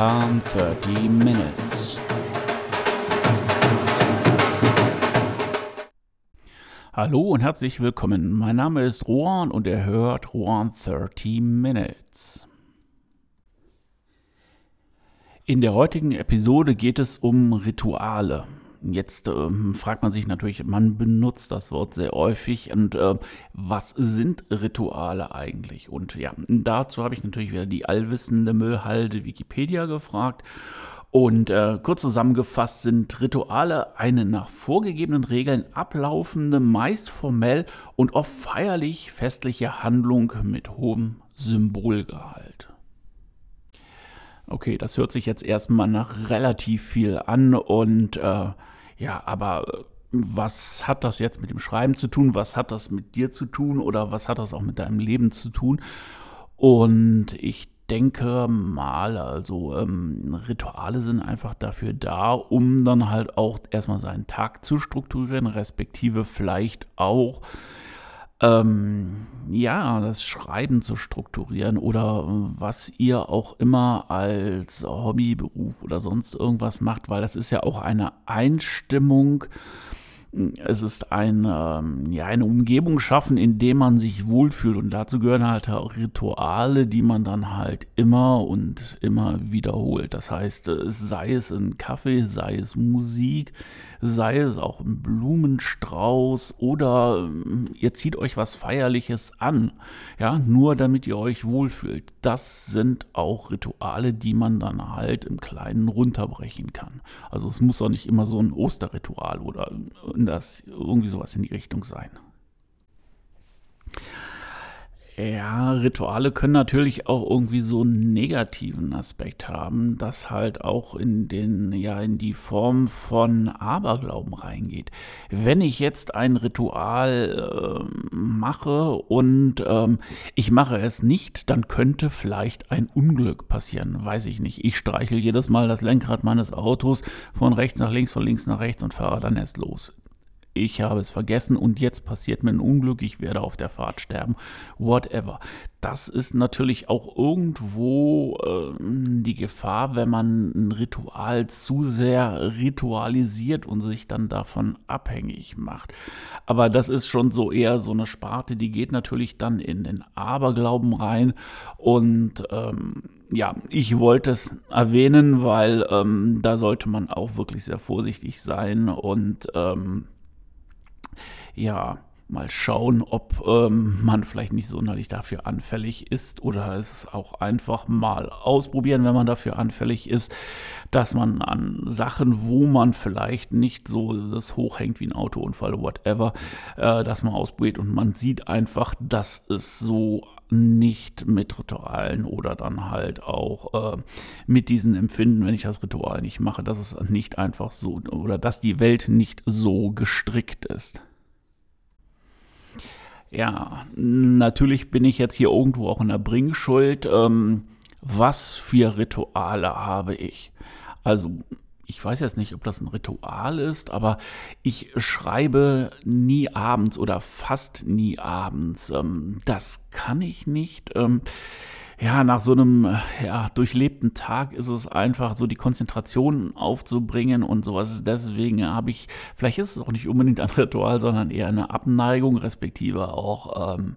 Rohan 30 Minutes. Hallo und herzlich willkommen. Mein Name ist Rohan und ihr hört Rohan 30 Minutes. In der heutigen Episode geht es um Rituale. Jetzt äh, fragt man sich natürlich, man benutzt das Wort sehr häufig und äh, was sind Rituale eigentlich? Und ja, dazu habe ich natürlich wieder die allwissende Müllhalde Wikipedia gefragt. Und äh, kurz zusammengefasst sind Rituale eine nach vorgegebenen Regeln ablaufende, meist formell und oft feierlich festliche Handlung mit hohem Symbolgehalt. Okay, das hört sich jetzt erstmal nach relativ viel an und äh, ja, aber äh, was hat das jetzt mit dem Schreiben zu tun? Was hat das mit dir zu tun? Oder was hat das auch mit deinem Leben zu tun? Und ich denke mal, also ähm, Rituale sind einfach dafür da, um dann halt auch erstmal seinen Tag zu strukturieren, respektive vielleicht auch ähm, ja, das Schreiben zu strukturieren oder was ihr auch immer als Hobbyberuf oder sonst irgendwas macht, weil das ist ja auch eine Einstimmung es ist ein, ähm, ja, eine Umgebung schaffen, in der man sich wohlfühlt. Und dazu gehören halt auch Rituale, die man dann halt immer und immer wiederholt. Das heißt, äh, sei es ein Kaffee, sei es Musik, sei es auch ein Blumenstrauß oder ähm, ihr zieht euch was Feierliches an. Ja, nur damit ihr euch wohlfühlt. Das sind auch Rituale, die man dann halt im Kleinen runterbrechen kann. Also es muss auch nicht immer so ein Osterritual oder das irgendwie sowas in die Richtung sein. Ja, Rituale können natürlich auch irgendwie so einen negativen Aspekt haben, das halt auch in den, ja, in die Form von Aberglauben reingeht. Wenn ich jetzt ein Ritual äh, mache und ähm, ich mache es nicht, dann könnte vielleicht ein Unglück passieren. Weiß ich nicht. Ich streichel jedes Mal das Lenkrad meines Autos von rechts nach links, von links nach rechts und fahre dann erst los ich habe es vergessen und jetzt passiert mir ein Unglück, ich werde auf der Fahrt sterben, whatever. Das ist natürlich auch irgendwo äh, die Gefahr, wenn man ein Ritual zu sehr ritualisiert und sich dann davon abhängig macht. Aber das ist schon so eher so eine Sparte, die geht natürlich dann in den Aberglauben rein und ähm, ja, ich wollte es erwähnen, weil ähm, da sollte man auch wirklich sehr vorsichtig sein und ähm, ja, mal schauen, ob ähm, man vielleicht nicht sonderlich dafür anfällig ist oder es auch einfach mal ausprobieren, wenn man dafür anfällig ist, dass man an Sachen, wo man vielleicht nicht so das hochhängt wie ein Autounfall, whatever, äh, dass man ausprobiert und man sieht einfach, dass es so nicht mit Ritualen oder dann halt auch äh, mit diesen Empfinden, wenn ich das Ritual nicht mache, dass es nicht einfach so oder dass die Welt nicht so gestrickt ist. Ja, natürlich bin ich jetzt hier irgendwo auch in der Bringschuld. Ähm, was für Rituale habe ich? Also, ich weiß jetzt nicht, ob das ein Ritual ist, aber ich schreibe nie abends oder fast nie abends. Ähm, das kann ich nicht. Ähm, ja, nach so einem ja, durchlebten Tag ist es einfach so, die Konzentration aufzubringen und sowas. Deswegen habe ich, vielleicht ist es auch nicht unbedingt ein Ritual, sondern eher eine Abneigung, respektive auch, ähm,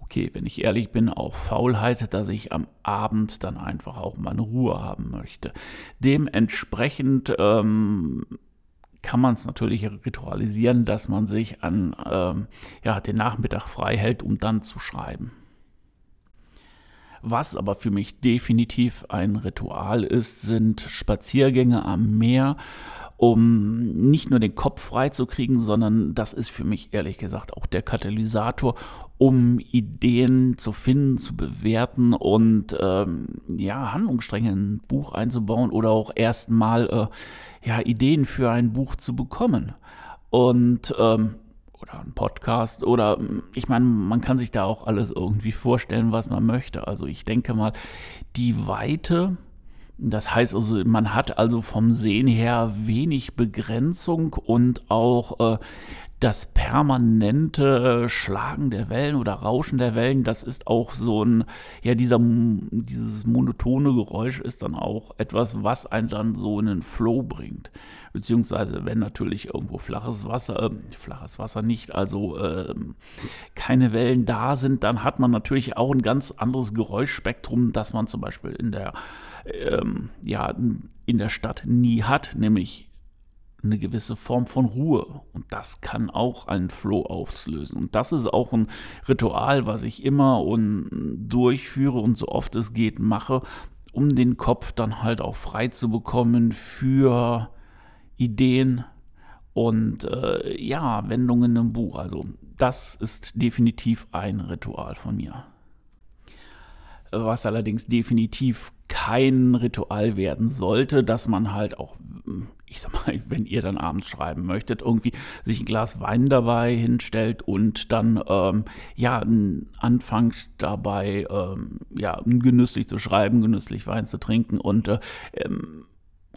okay, wenn ich ehrlich bin, auch Faulheit, dass ich am Abend dann einfach auch meine Ruhe haben möchte. Dementsprechend, ähm, kann man es natürlich ritualisieren, dass man sich an ähm, ja, den Nachmittag frei hält, um dann zu schreiben. Was aber für mich definitiv ein Ritual ist, sind Spaziergänge am Meer, um nicht nur den Kopf frei zu kriegen, sondern das ist für mich ehrlich gesagt auch der Katalysator, um Ideen zu finden, zu bewerten und ähm, ja, Handlungsstränge in ein Buch einzubauen oder auch erstmal äh, ja, Ideen für ein Buch zu bekommen. Und ähm, oder ein Podcast oder ich meine, man kann sich da auch alles irgendwie vorstellen, was man möchte. Also ich denke mal, die Weite, das heißt also, man hat also vom Sehen her wenig Begrenzung und auch äh, das permanente Schlagen der Wellen oder Rauschen der Wellen, das ist auch so ein, ja, dieser, dieses monotone Geräusch ist dann auch etwas, was einen dann so in den Flow bringt. Beziehungsweise, wenn natürlich irgendwo flaches Wasser, äh, flaches Wasser nicht, also äh, keine Wellen da sind, dann hat man natürlich auch ein ganz anderes Geräuschspektrum, das man zum Beispiel in der, ähm, ja, in der Stadt nie hat, nämlich eine gewisse Form von Ruhe. Und das kann auch einen Flow auslösen. Und das ist auch ein Ritual, was ich immer und durchführe und so oft es geht mache, um den Kopf dann halt auch frei zu bekommen für Ideen und äh, ja, Wendungen im Buch. Also das ist definitiv ein Ritual von mir was allerdings definitiv kein Ritual werden sollte, dass man halt auch, ich sag mal, wenn ihr dann abends schreiben möchtet, irgendwie sich ein Glas Wein dabei hinstellt und dann ähm, ja anfangt dabei ähm, ja genüsslich zu schreiben, genüsslich Wein zu trinken und äh, ähm,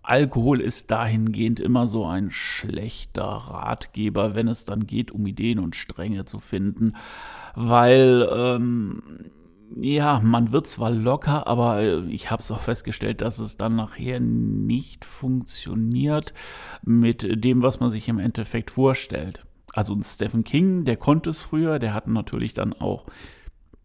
Alkohol ist dahingehend immer so ein schlechter Ratgeber, wenn es dann geht, um Ideen und Stränge zu finden, weil ähm, ja, man wird zwar locker, aber äh, ich habe es auch festgestellt, dass es dann nachher nicht funktioniert mit dem, was man sich im Endeffekt vorstellt. Also ein Stephen King, der konnte es früher, der hat natürlich dann auch,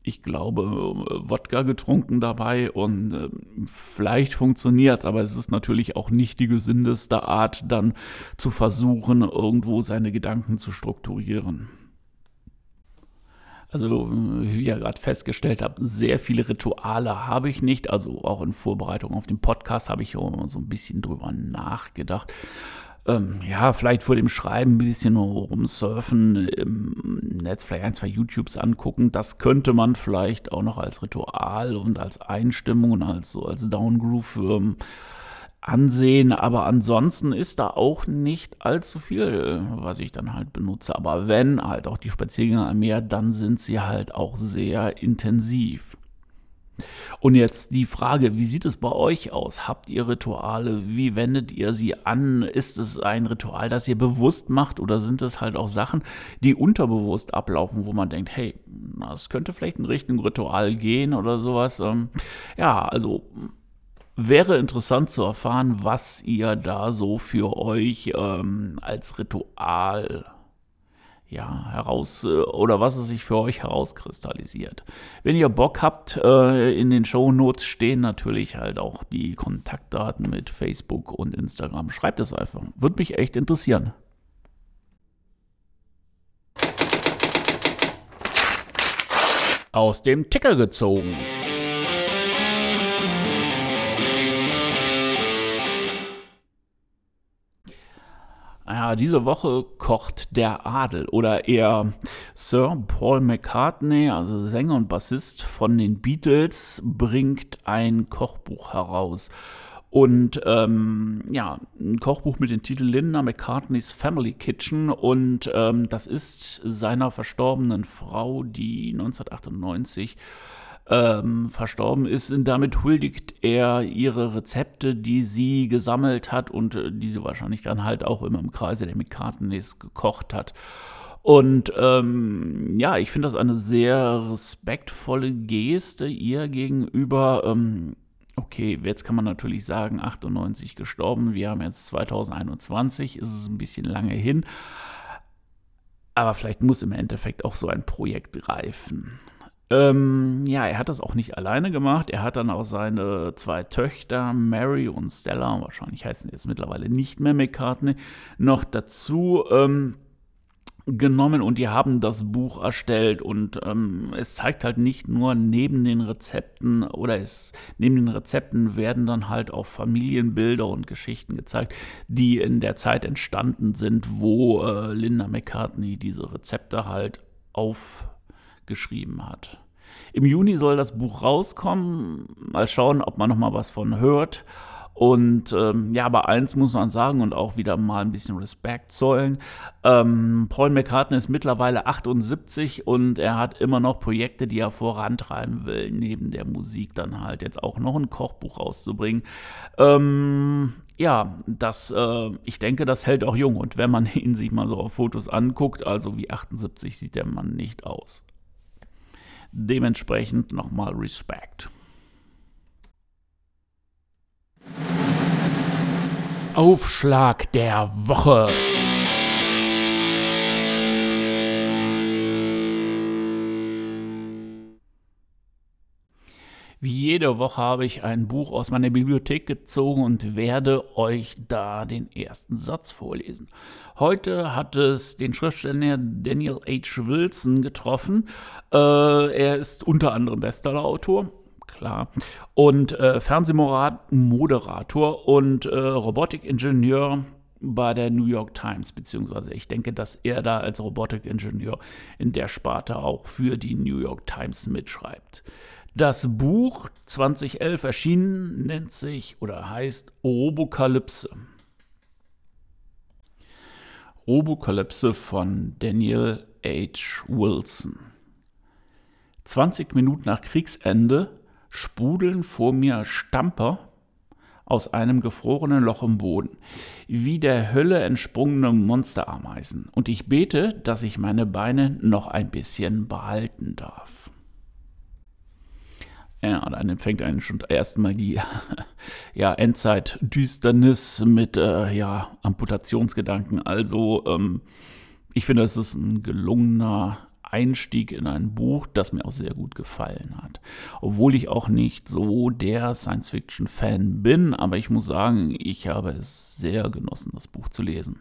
ich glaube, Wodka getrunken dabei und äh, vielleicht funktioniert aber es ist natürlich auch nicht die gesündeste Art, dann zu versuchen, irgendwo seine Gedanken zu strukturieren. Also, wie ihr gerade festgestellt habt, sehr viele Rituale habe ich nicht. Also auch in Vorbereitung auf den Podcast habe ich auch so ein bisschen drüber nachgedacht. Ähm, ja, vielleicht vor dem Schreiben ein bisschen rumsurfen, im Netz vielleicht ein, zwei YouTubes angucken. Das könnte man vielleicht auch noch als Ritual und als Einstimmung und als, als Downgroove ähm, ansehen, aber ansonsten ist da auch nicht allzu viel, was ich dann halt benutze. Aber wenn halt auch die Spaziergänge am Meer, dann sind sie halt auch sehr intensiv. Und jetzt die Frage, wie sieht es bei euch aus? Habt ihr Rituale? Wie wendet ihr sie an? Ist es ein Ritual, das ihr bewusst macht oder sind es halt auch Sachen, die unterbewusst ablaufen, wo man denkt, hey, das könnte vielleicht in Richtung Ritual gehen oder sowas? Ähm, ja, also Wäre interessant zu erfahren, was ihr da so für euch ähm, als Ritual ja, heraus äh, oder was es sich für euch herauskristallisiert. Wenn ihr Bock habt, äh, in den Show Notes stehen natürlich halt auch die Kontaktdaten mit Facebook und Instagram. Schreibt es einfach. Würde mich echt interessieren. Aus dem Ticker gezogen. Ja, diese Woche kocht der Adel oder eher Sir Paul McCartney, also Sänger und Bassist von den Beatles, bringt ein Kochbuch heraus. Und ähm, ja, ein Kochbuch mit dem Titel Linda McCartneys Family Kitchen. Und ähm, das ist seiner verstorbenen Frau, die 1998 ähm, verstorben ist. Und damit huldigt er ihre Rezepte, die sie gesammelt hat und äh, die sie wahrscheinlich dann halt auch immer im Kreise der McCartneys gekocht hat. Und ähm, ja, ich finde das eine sehr respektvolle Geste ihr gegenüber. Ähm, okay, jetzt kann man natürlich sagen, 98 gestorben, wir haben jetzt 2021, ist es ein bisschen lange hin. Aber vielleicht muss im Endeffekt auch so ein Projekt reifen. Ähm, ja, er hat das auch nicht alleine gemacht. Er hat dann auch seine zwei Töchter, Mary und Stella, wahrscheinlich heißen jetzt mittlerweile nicht mehr McCartney, noch dazu ähm, genommen und die haben das Buch erstellt und ähm, es zeigt halt nicht nur neben den Rezepten oder es neben den Rezepten werden dann halt auch Familienbilder und Geschichten gezeigt, die in der Zeit entstanden sind, wo äh, Linda McCartney diese Rezepte halt auf geschrieben hat. Im Juni soll das Buch rauskommen. Mal schauen, ob man noch mal was von hört. Und ähm, ja, aber eins muss man sagen und auch wieder mal ein bisschen Respekt zollen. Ähm, Paul McCartney ist mittlerweile 78 und er hat immer noch Projekte, die er vorantreiben will, neben der Musik dann halt jetzt auch noch ein Kochbuch rauszubringen. Ähm, ja, das, äh, ich denke, das hält auch jung. Und wenn man ihn sich mal so auf Fotos anguckt, also wie 78 sieht der Mann nicht aus. Dementsprechend nochmal Respekt. Aufschlag der Woche. Wie jede Woche habe ich ein Buch aus meiner Bibliothek gezogen und werde euch da den ersten Satz vorlesen. Heute hat es den Schriftsteller Daniel H. Wilson getroffen. Äh, er ist unter anderem Bestsellerautor klar. Und äh, Fernsehmoderator und äh, Robotikingenieur bei der New York Times, beziehungsweise ich denke, dass er da als Robotikingenieur in der Sparte auch für die New York Times mitschreibt. Das Buch 2011 erschienen nennt sich oder heißt Robokalypse. Robokalypse von Daniel H. Wilson. 20 Minuten nach Kriegsende sprudeln vor mir Stamper aus einem gefrorenen Loch im Boden, wie der Hölle entsprungene Monsterameisen, und ich bete, dass ich meine Beine noch ein bisschen behalten darf. Ja, dann fängt einen schon erstmal die ja, Endzeit-Düsternis mit äh, ja, Amputationsgedanken. Also, ähm, ich finde, es ist ein gelungener Einstieg in ein Buch, das mir auch sehr gut gefallen hat. Obwohl ich auch nicht so der Science-Fiction-Fan bin, aber ich muss sagen, ich habe es sehr genossen, das Buch zu lesen.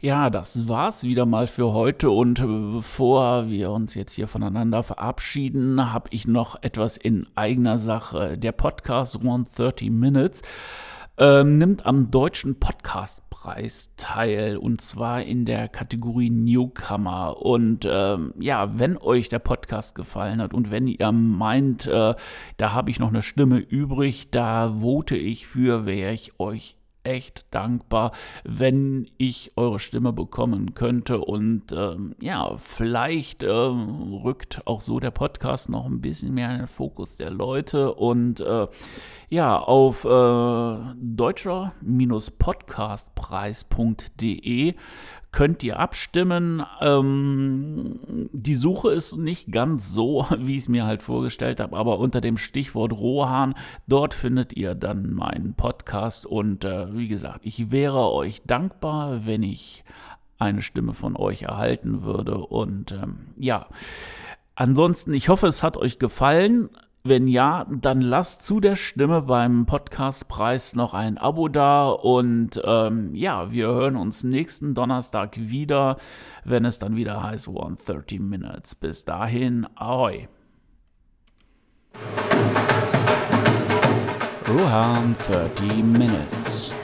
Ja, das war's wieder mal für heute und bevor wir uns jetzt hier voneinander verabschieden, habe ich noch etwas in eigener Sache. Der Podcast 130 Minutes ähm, nimmt am deutschen Podcast Preis teil und zwar in der Kategorie Newcomer. Und ähm, ja, wenn euch der Podcast gefallen hat und wenn ihr meint, äh, da habe ich noch eine Stimme übrig, da vote ich für, wäre ich euch echt dankbar, wenn ich eure Stimme bekommen könnte. Und ähm, ja, vielleicht ähm, rückt auch so der Podcast noch ein bisschen mehr in den Fokus der Leute. Und äh, ja, auf äh, deutscher-podcastpreis.de könnt ihr abstimmen. Ähm, die Suche ist nicht ganz so, wie ich es mir halt vorgestellt habe, aber unter dem Stichwort Rohan, dort findet ihr dann meinen Podcast. Und äh, wie gesagt, ich wäre euch dankbar, wenn ich eine Stimme von euch erhalten würde. Und ähm, ja, ansonsten, ich hoffe, es hat euch gefallen. Wenn ja, dann lasst zu der Stimme beim Podcastpreis noch ein Abo da und ähm, ja, wir hören uns nächsten Donnerstag wieder, wenn es dann wieder heißt 130 Minutes. Bis dahin, ahoi. Ruhan 30 Minutes.